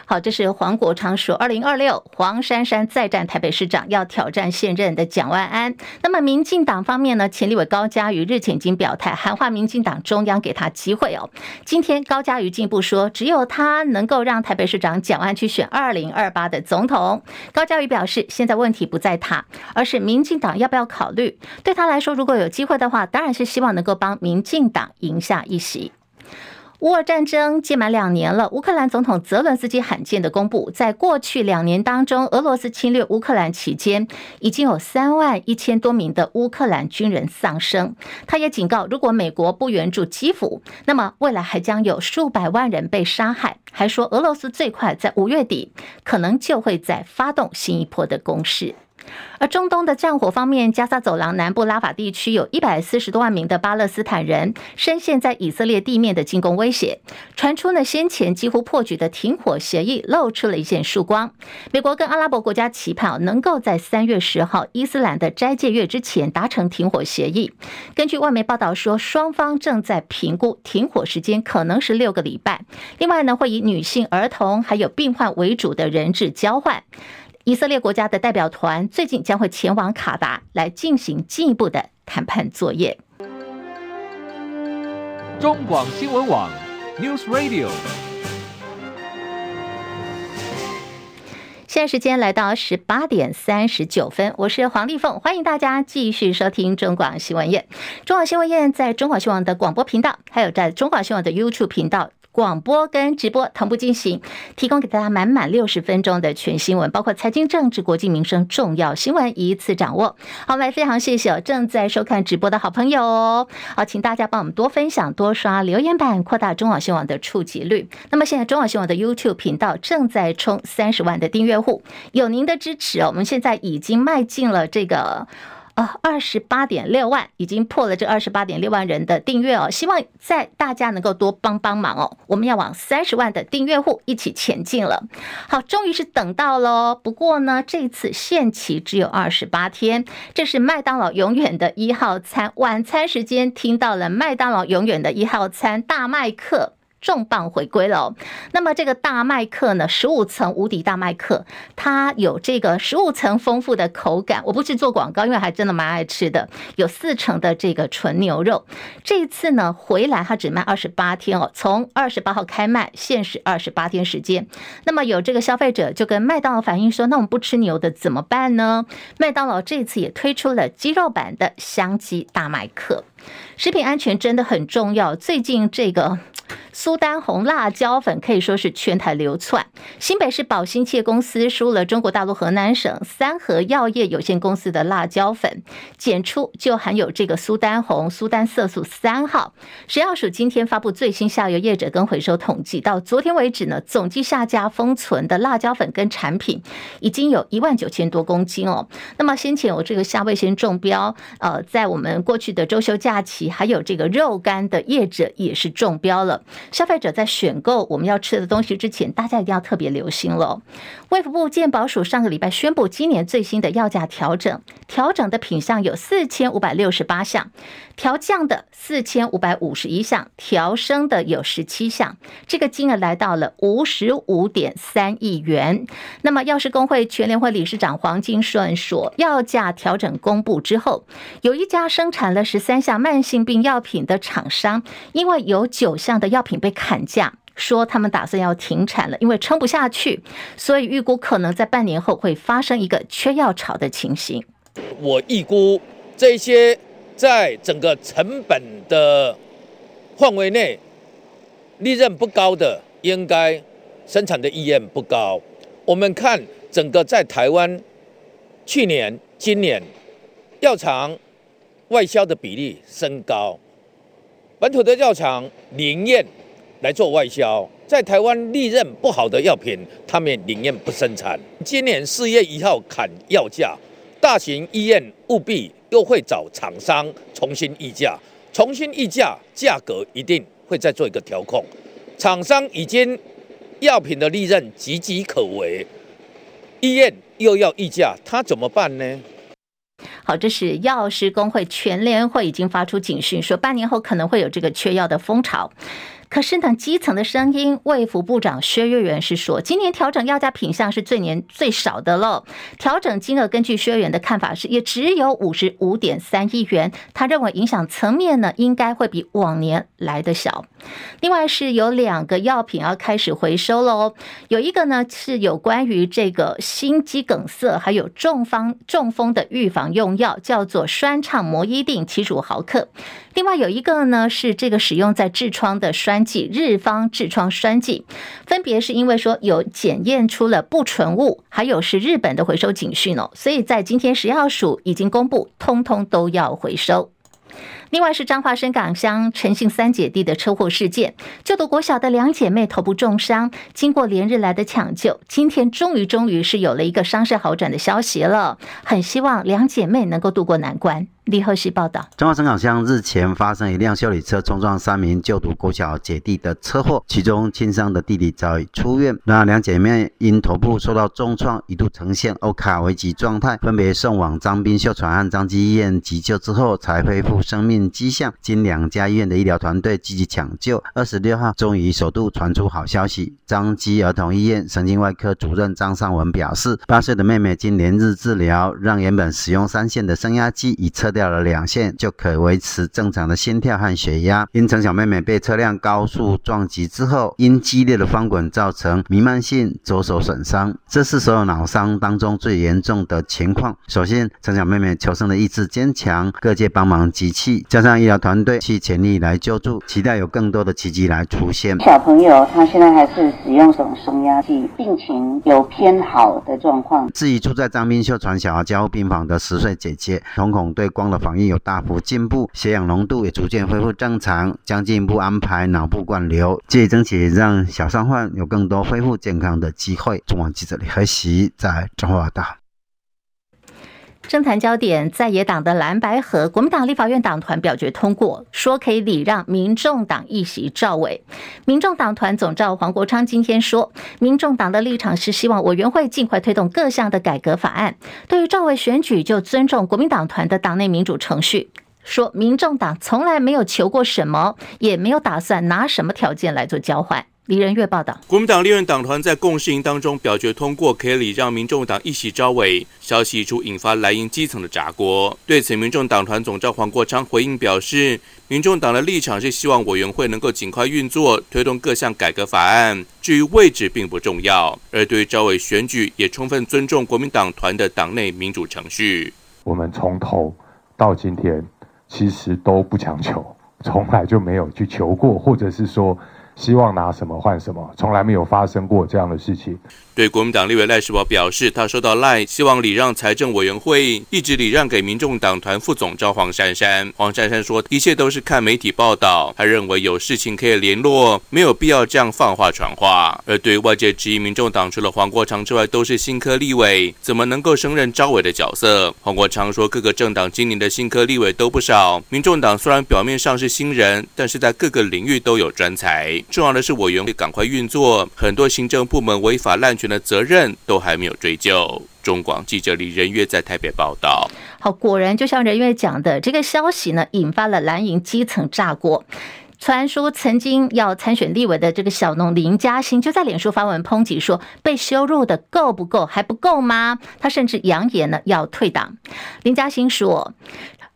好，这是黄国昌说，二零二六黄珊珊再战台北市长，要挑战现任的蒋万安。那么民进党方面呢？前立委高嘉瑜日前已经表态，喊话民进党中央给他机会哦。今天高嘉瑜进一步说，只有他能够让台北市长蒋万安去选二零二八的总统。高嘉瑜表示，现在问题不在他，而是民进党要不要考虑。对他来说，如果有机会的话，当然是希望能够帮民进党赢下一席。乌俄战争届满两年了，乌克兰总统泽伦斯基罕见的公布，在过去两年当中，俄罗斯侵略乌克兰期间，已经有三万一千多名的乌克兰军人丧生。他也警告，如果美国不援助基辅，那么未来还将有数百万人被杀害。还说，俄罗斯最快在五月底，可能就会再发动新一波的攻势。而中东的战火方面，加沙走廊南部拉法地区有一百四十多万名的巴勒斯坦人深陷在以色列地面的进攻威胁。传出呢，先前几乎破局的停火协议露出了一线曙光。美国跟阿拉伯国家期盼能够在三月十号伊斯兰的斋戒月之前达成停火协议。根据外媒报道说，双方正在评估停火时间可能是六个礼拜。另外呢，会以女性、儿童还有病患为主的人质交换。以色列国家的代表团最近将会前往卡达来进行进一步的谈判作业。中广新闻网 News Radio，现在时间来到十八点三十九分，我是黄丽凤，欢迎大家继续收听中广新闻业。中广新闻业在中广新闻的广播频道，还有在中广新闻的 YouTube 频道。广播跟直播同步进行，提供给大家满满六十分钟的全新闻，包括财经、政治、国际、民生重要新闻一次掌握。好，来非常谢谢正在收看直播的好朋友哦。好，请大家帮我们多分享、多刷留言板，扩大中广新闻网的触及率。那么现在中广新闻网的 YouTube 频道正在冲三十万的订阅户，有您的支持哦，我们现在已经迈进了这个。啊，二十八点六万已经破了这二十八点六万人的订阅哦，希望在大家能够多帮帮忙哦，我们要往三十万的订阅户一起前进了。好，终于是等到喽，不过呢，这次限期只有二十八天。这是麦当劳永远的一号餐，晚餐时间听到了麦当劳永远的一号餐大麦克。重磅回归了哦，那么这个大麦克呢，十五层无敌大麦克，它有这个十五层丰富的口感。我不是做广告，因为还真的蛮爱吃的。有四成的这个纯牛肉。这一次呢，回来它只卖二十八天哦，从二十八号开卖，限时二十八天时间。那么有这个消费者就跟麦当劳反映说：“那我们不吃牛的怎么办呢？”麦当劳这次也推出了鸡肉版的香鸡大麦克。食品安全真的很重要。最近这个。苏丹红辣椒粉可以说是全台流窜。新北市宝兴企业公司输了中国大陆河南省三和药业有限公司的辣椒粉，检出就含有这个苏丹红、苏丹色素三号。食药署今天发布最新下游业者跟回收统计，到昨天为止呢，总计下架封存的辣椒粉跟产品已经有一万九千多公斤哦。那么先前有这个虾味先中标，呃，在我们过去的周休假下棋，还有这个肉干的业者也是中标了。消费者在选购我们要吃的东西之前，大家一定要特别留心喽。卫福部健保署上个礼拜宣布，今年最新的药价调整，调整的品项有四千五百六十八项，调降的四千五百五十一项，调升的有十七项，这个金额来到了五十五点三亿元。那么药师公会全联会理事长黄金顺说，药价调整公布之后，有一家生产了十三项慢性病药品的厂商，因为有九项的药品被砍价，说他们打算要停产了，因为撑不下去，所以预估可能在半年后会发生一个缺药潮的情形。我预估这些在整个成本的范围内，利润不高的，应该生产的意愿不高。我们看整个在台湾，去年、今年药厂外销的比例升高。本土的药厂宁愿来做外销，在台湾利润不好的药品，他们宁愿不生产。今年四月一号砍药价，大型医院务必又会找厂商重新议价，重新议价，价格一定会再做一个调控。厂商已经药品的利润岌岌可危，医院又要议价，他怎么办呢？好，这是药师公会全联会已经发出警讯，说半年后可能会有这个缺药的风潮。可是呢，基层的声音，卫福部长薛岳元是说，今年调整药价品项是最年最少的了。调整金额，根据薛岳元的看法是，也只有五十五点三亿元。他认为影响层面呢，应该会比往年来的小。另外是有两个药品要开始回收了哦，有一个呢是有关于这个心肌梗塞还有中风中风的预防用药，叫做栓畅摩依定七十五毫克。另外有一个呢是这个使用在痔疮的栓剂日方痔疮栓剂，分别是因为说有检验出了不纯物，还有是日本的回收警讯哦，所以在今天食药署已经公布，通通都要回收。另外是彰化深港乡陈姓三姐弟的车祸事件，就读国小的两姐妹头部重伤，经过连日来的抢救，今天终于终于是有了一个伤势好转的消息了，很希望两姐妹能够渡过难关。李厚熙报道：彰化伸港乡日前发生一辆修理车冲撞三名就读国小姐弟的车祸，其中轻伤的弟弟早已出院。那两姐妹因头部受到重创，一度呈现欧卡危急状态，分别送往张斌秀传和张基医院急救之后，才恢复生命迹象。经两家医院的医疗团队积极抢救，二十六号终于首度传出好消息。张基儿童医院神经外科主任张尚文表示，八岁的妹妹经连日治疗，让原本使用三线的升压机已测。掉了两线就可维持正常的心跳和血压。因陈小妹妹被车辆高速撞击之后，因激烈的翻滚造成弥漫性左手损伤，这是所有脑伤当中最严重的情况。首先陈小妹妹求生的意志坚强，各界帮忙集气，加上医疗团队去全力来救助，期待有更多的奇迹来出现。小朋友他现在还是使用这种升压器，病情有偏好的状况。至于住在张斌秀传小儿加护病房的十岁姐姐，瞳孔对光的反应有大幅进步，血氧浓度也逐渐恢复正常，将进一步安排脑部灌流，借以争取让小伤患有更多恢复健康的机会。中广记者李和喜在中化大。政坛焦点，在野党的蓝白合，国民党立法院党团表决通过，说可以礼让民众党一席赵伟。民众党团总召黄国昌今天说，民众党的立场是希望委员会尽快推动各项的改革法案，对于赵伟选举就尊重国民党团的党内民主程序。说民众党从来没有求过什么，也没有打算拿什么条件来做交换。李仁月报道，国民党立院党团在共识营当中表决通过，可以礼让民众党一席招委。消息一出，引发蓝营基层的炸锅。对此，民众党团总召黄国昌回应表示，民众党的立场是希望委员会能够尽快运作，推动各项改革法案。至于位置并不重要，而对于招委选举，也充分尊重国民党团的党内民主程序。我们从头到今天，其实都不强求，从来就没有去求过，或者是说。希望拿什么换什么，从来没有发生过这样的事情。对国民党立委赖士葆表示，他收到赖，希望礼让财政委员会，一直礼让给民众党团副总召黄珊珊。黄珊珊说，一切都是看媒体报道，他认为有事情可以联络，没有必要这样放话传话。而对于外界质疑，民众党除了黄国昌之外都是新科立委，怎么能够胜任召委的角色？黄国昌说，各个政党今年的新科立委都不少，民众党虽然表面上是新人，但是在各个领域都有专才。重要的是委员会赶快运作，很多行政部门违法滥权的责任都还没有追究。中广记者李仁月在台北报道。好，果然就像仁月讲的，这个消息呢，引发了蓝营基层炸锅。传说曾经要参选立委的这个小农林嘉欣，就在脸书发文抨击说，被羞辱的够不够？还不够吗？他甚至扬言呢要退党。林嘉欣说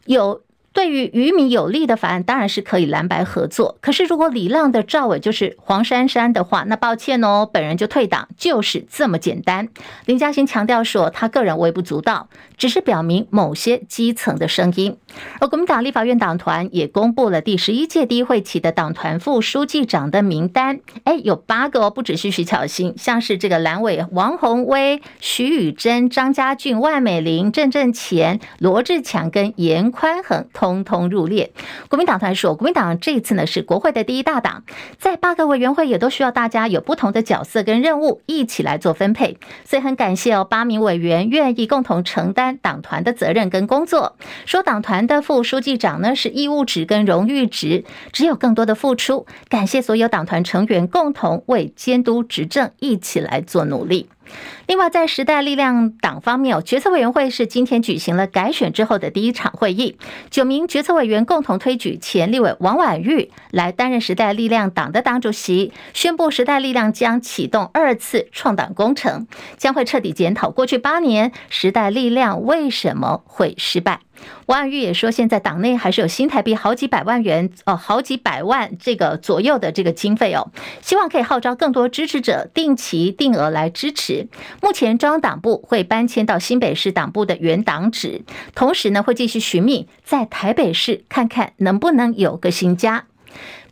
有。对于渔民有利的法案，当然是可以蓝白合作。可是，如果李浪的赵伟就是黄珊珊的话，那抱歉哦，本人就退党，就是这么简单。林嘉欣强调说，他个人微不足道，只是表明某些基层的声音。而国民党立法院党团也公布了第十一届第一会期的党团副书记长的名单，哎，有八个哦，不只是徐巧芯，像是这个蓝委王鸿威、徐宇珍、张家俊、万美玲、郑正乾、罗志强跟严宽恒。通通入列。国民党团说，国民党这次呢是国会的第一大党，在八个委员会也都需要大家有不同的角色跟任务，一起来做分配。所以很感谢哦，八名委员愿意共同承担党团的责任跟工作。说党团的副书记长呢是义务职跟荣誉职，只有更多的付出。感谢所有党团成员共同为监督执政一起来做努力。另外，在时代力量党方面，决策委员会是今天举行了改选之后的第一场会议，九名决策委员共同推举前立委王婉玉来担任时代力量党的党主席，宣布时代力量将启动二次创党工程，将会彻底检讨过去八年时代力量为什么会失败。王婉玉也说，现在党内还是有新台币好几百万元哦，好几百万这个左右的这个经费哦，希望可以号召更多支持者定期定额来支持。目前中央党部会搬迁到新北市党部的原党址，同时呢会继续寻觅在台北市看看能不能有个新家。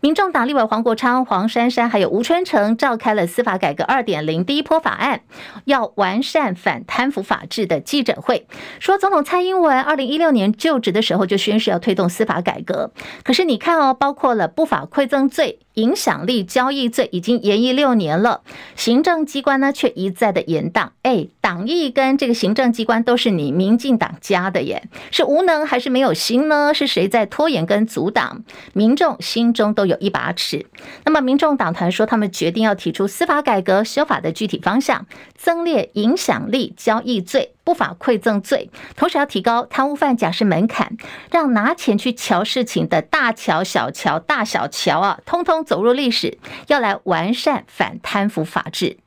民众党立委黄国昌、黄珊珊还有吴春成召开了司法改革二点零第一波法案，要完善反贪腐法制的记者会，说总统蔡英文二零一六年就职的时候就宣誓要推动司法改革，可是你看哦，包括了不法馈赠罪。影响力交易罪已经延役六年了，行政机关呢却一再的延宕。哎，党意跟这个行政机关都是你民进党家的耶，是无能还是没有心呢？是谁在拖延跟阻挡？民众心中都有一把尺。那么，民众党团说，他们决定要提出司法改革修法的具体方向，增列影响力交易罪。不法馈赠罪，同时要提高贪污犯假释门槛，让拿钱去瞧事情的大乔、小乔、大小乔啊，通通走入历史。要来完善反贪腐法制。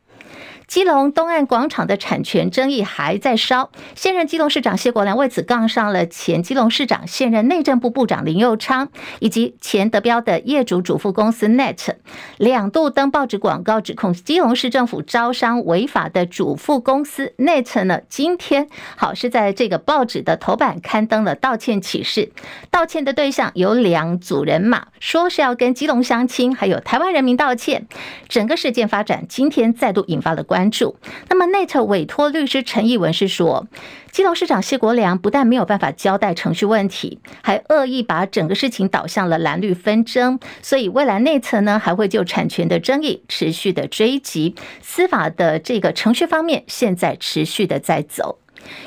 基隆东岸广场的产权争议还在烧，现任基隆市长谢国梁为此杠上了前基隆市长、现任内政部部长林佑昌，以及前德标的业主主妇公司 Net，两度登报纸广告指控基隆市政府招商违法的主妇公司 Net 呢，今天好是在这个报纸的头版刊登了道歉启事，道歉的对象有两组人马，说是要跟基隆乡亲还有台湾人民道歉。整个事件发展今天再度引发了关。注。那么内测委托律师陈义文是说，基隆市长谢国良不但没有办法交代程序问题，还恶意把整个事情导向了蓝绿纷争。所以，未来内测呢还会就产权的争议持续的追及，司法的这个程序方面，现在持续的在走。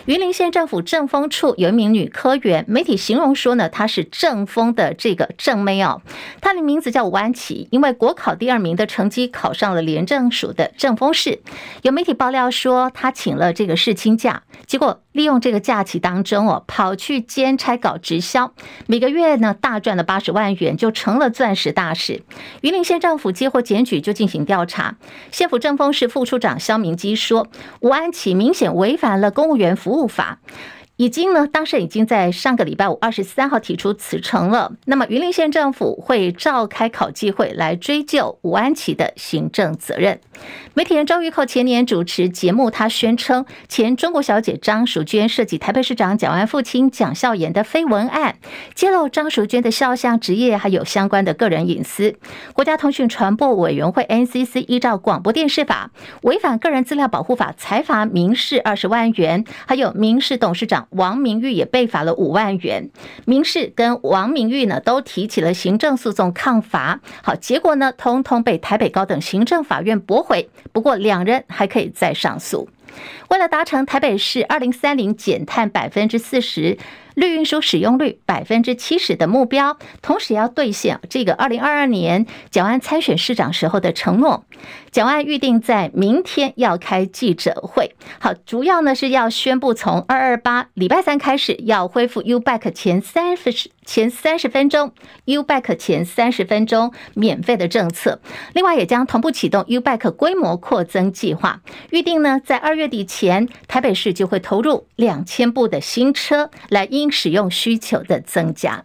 云林县政府政风处有一名女科员，媒体形容说呢，她是政风的这个正妹哦，她的名字叫吴安琪，因为国考第二名的成绩考上了廉政署的政风室。有媒体爆料说，她请了这个世青假，结果利用这个假期当中哦，跑去兼差搞直销，每个月呢大赚了八十万元，就成了钻石大使。云林县政府接获检举就进行调查，县府政风室副处长萧明基说，吴安琪明显违反了公务员。服务法。已经呢，当时已经在上个礼拜五二十三号提出辞呈了。那么云林县政府会召开考纪会来追究吴安琪的行政责任。媒体人周玉蔻前年主持节目，他宣称前中国小姐张淑娟涉及台北市长蒋万安父亲蒋孝严的绯闻案，揭露张淑娟的肖像、职业还有相关的个人隐私。国家通讯传播委员会 NCC 依照广播电视法违反个人资料保护法，裁罚民事二十万元，还有民事董事长。王明玉也被罚了五万元，民事跟王明玉呢都提起了行政诉讼抗罚，好，结果呢通通被台北高等行政法院驳回，不过两人还可以再上诉。为了达成台北市二零三零减碳百分之四十。绿运输使用率百分之七十的目标，同时要兑现这个二零二二年蒋安参选市长时候的承诺。蒋安预定在明天要开记者会，好，主要呢是要宣布从二二八礼拜三开始要恢复 U Back 前三十前三十分钟 U Back 前三十分钟免费的政策，另外也将同步启动 U Back 规模扩增计划，预定呢在二月底前台北市就会投入两千部的新车来应使用需求的增加。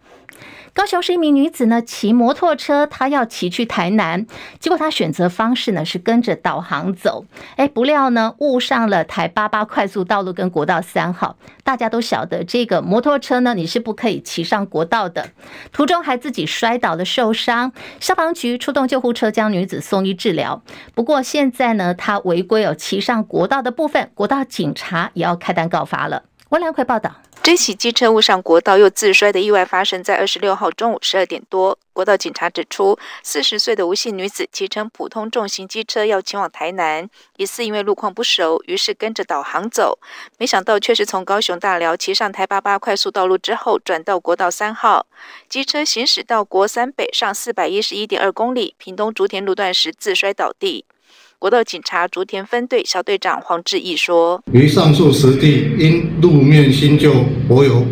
高雄市一名女子呢，骑摩托车，她要骑去台南，结果她选择方式呢是跟着导航走，哎，不料呢误上了台八八快速道路跟国道三号。大家都晓得，这个摩托车呢你是不可以骑上国道的，途中还自己摔倒了受伤，消防局出动救护车将女子送医治疗。不过现在呢，她违规有骑上国道的部分，国道警察也要开单告发了。温良奎报道。这起机车误上国道又自摔的意外发生在二十六号中午十二点多。国道警察指出，四十岁的吴姓女子骑乘普通重型机车要前往台南，疑似因为路况不熟，于是跟着导航走，没想到却是从高雄大寮骑上台八八快速道路之后，转到国道三号，机车行驶到国三北上四百一十一点二公里屏东竹田路段时自摔倒地。国道警察竹田分队小队长黄志毅说：“于上述实地因路面新旧柏油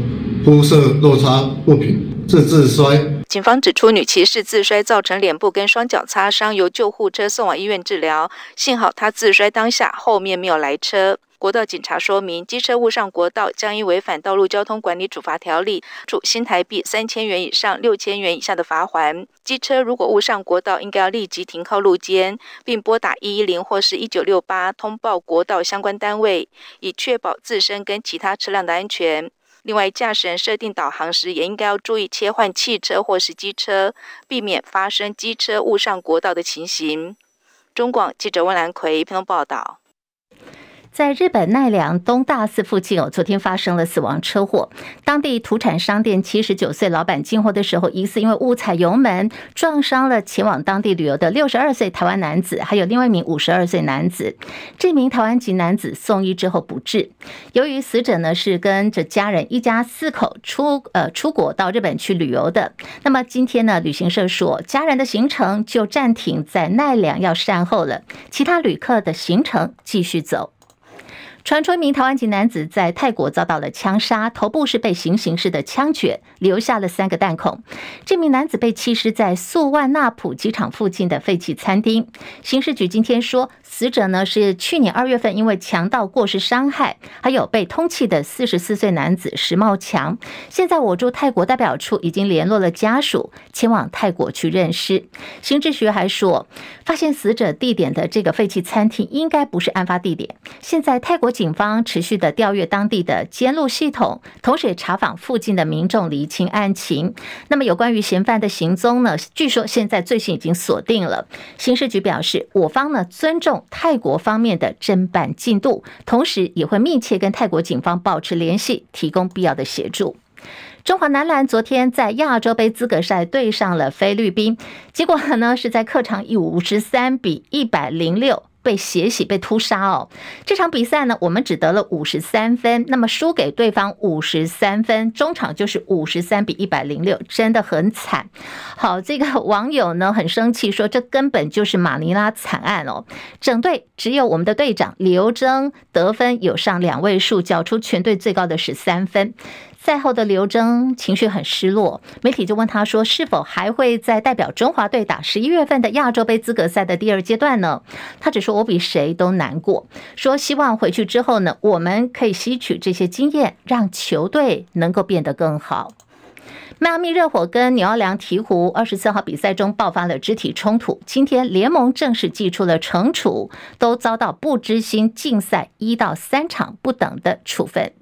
铺设落差不平，致自摔。警方指出，女骑士自摔造成脸部跟双脚擦伤，由救护车送往医院治疗。幸好她自摔当下后面没有来车。国道警察说明，机车误上国道将因违反道路交通管理处罚条例，处新台币三千元以上六千元以下的罚锾。机车如果误上国道，应该要立即停靠路肩，并拨打一一零或是一九六八通报国道相关单位，以确保自身跟其他车辆的安全。另外，驾驶人设定导航时，也应该要注意切换汽车或是机车，避免发生机车误上国道的情形。中广记者温兰奎平东报道。在日本奈良东大寺附近哦，昨天发生了死亡车祸。当地土产商店七十九岁老板进货的时候，疑似因为误踩油门撞伤了前往当地旅游的六十二岁台湾男子，还有另外一名五十二岁男子。这名台湾籍男子送医之后不治。由于死者呢是跟着家人一家四口出呃出国到日本去旅游的，那么今天呢，旅行社说家人的行程就暂停在奈良要善后了，其他旅客的行程继续走。传出一名台湾籍男子在泰国遭到了枪杀，头部是被行刑式的枪决，留下了三个弹孔。这名男子被弃尸在素万那普机场附近的废弃餐厅。刑事局今天说，死者呢是去年二月份因为强盗过失伤害，还有被通缉的四十四岁男子石茂强。现在我驻泰国代表处已经联络了家属，前往泰国去认尸。刑事局还说，发现死者地点的这个废弃餐厅应该不是案发地点。现在泰国。警方持续的调阅当地的监录系统，同时也查访附近的民众，厘清案情。那么有关于嫌犯的行踪呢？据说现在最新已经锁定了。刑事局表示，我方呢尊重泰国方面的侦办进度，同时也会密切跟泰国警方保持联系，提供必要的协助。中华男篮昨天在亚洲杯资格赛对上了菲律宾，结果呢是在客场以五十三比一百零六。被血洗，被屠杀哦！这场比赛呢，我们只得了五十三分，那么输给对方五十三分，中场就是五十三比一百零六，真的很惨。好，这个网友呢很生气，说这根本就是马尼拉惨案哦！整队只有我们的队长刘铮得分有上两位数，缴出全队最高的十三分。赛后的刘铮情绪很失落，媒体就问他说：“是否还会再代表中华队打十一月份的亚洲杯资格赛的第二阶段呢？”他只说：“我比谁都难过，说希望回去之后呢，我们可以吸取这些经验，让球队能够变得更好。”迈阿密热火跟纽奥良鵜鹕二十四号比赛中爆发了肢体冲突，今天联盟正式祭出了惩处，都遭到不支薪禁赛一到三场不等的处分。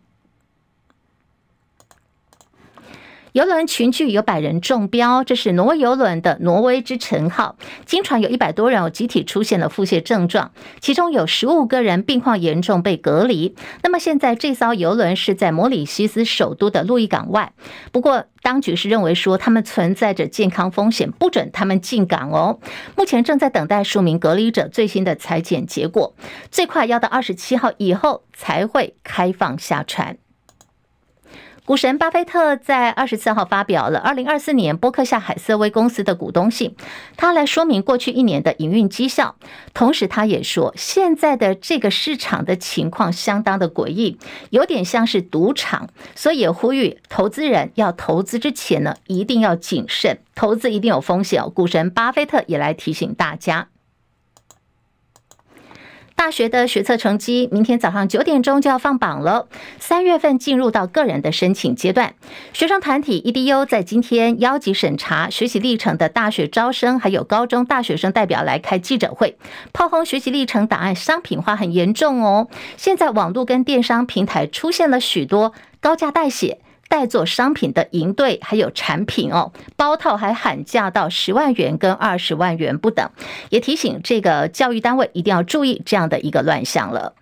游轮群聚有百人中标，这是挪威游轮的挪威之城号。经传有一百多人有集体出现了腹泻症状，其中有十五个人病况严重被隔离。那么现在这艘游轮是在摩里西斯首都的路易港外，不过当局是认为说他们存在着健康风险，不准他们进港哦。目前正在等待数名隔离者最新的采检结果，最快要到二十七号以后才会开放下船。股神巴菲特在二十四号发表了二零二四年波克夏海瑟威公司的股东信，他来说明过去一年的营运绩效，同时他也说，现在的这个市场的情况相当的诡异，有点像是赌场，所以也呼吁投资人要投资之前呢，一定要谨慎，投资一定有风险哦。股神巴菲特也来提醒大家。大学的学测成绩，明天早上九点钟就要放榜了。三月份进入到个人的申请阶段，学生团体 EDU 在今天邀集审查学习历程的大学招生，还有高中大学生代表来开记者会，炮轰学习历程档案商品化很严重哦。现在网络跟电商平台出现了许多高价代写。代做商品的营队还有产品哦，包套还喊价到十万元跟二十万元不等，也提醒这个教育单位一定要注意这样的一个乱象了。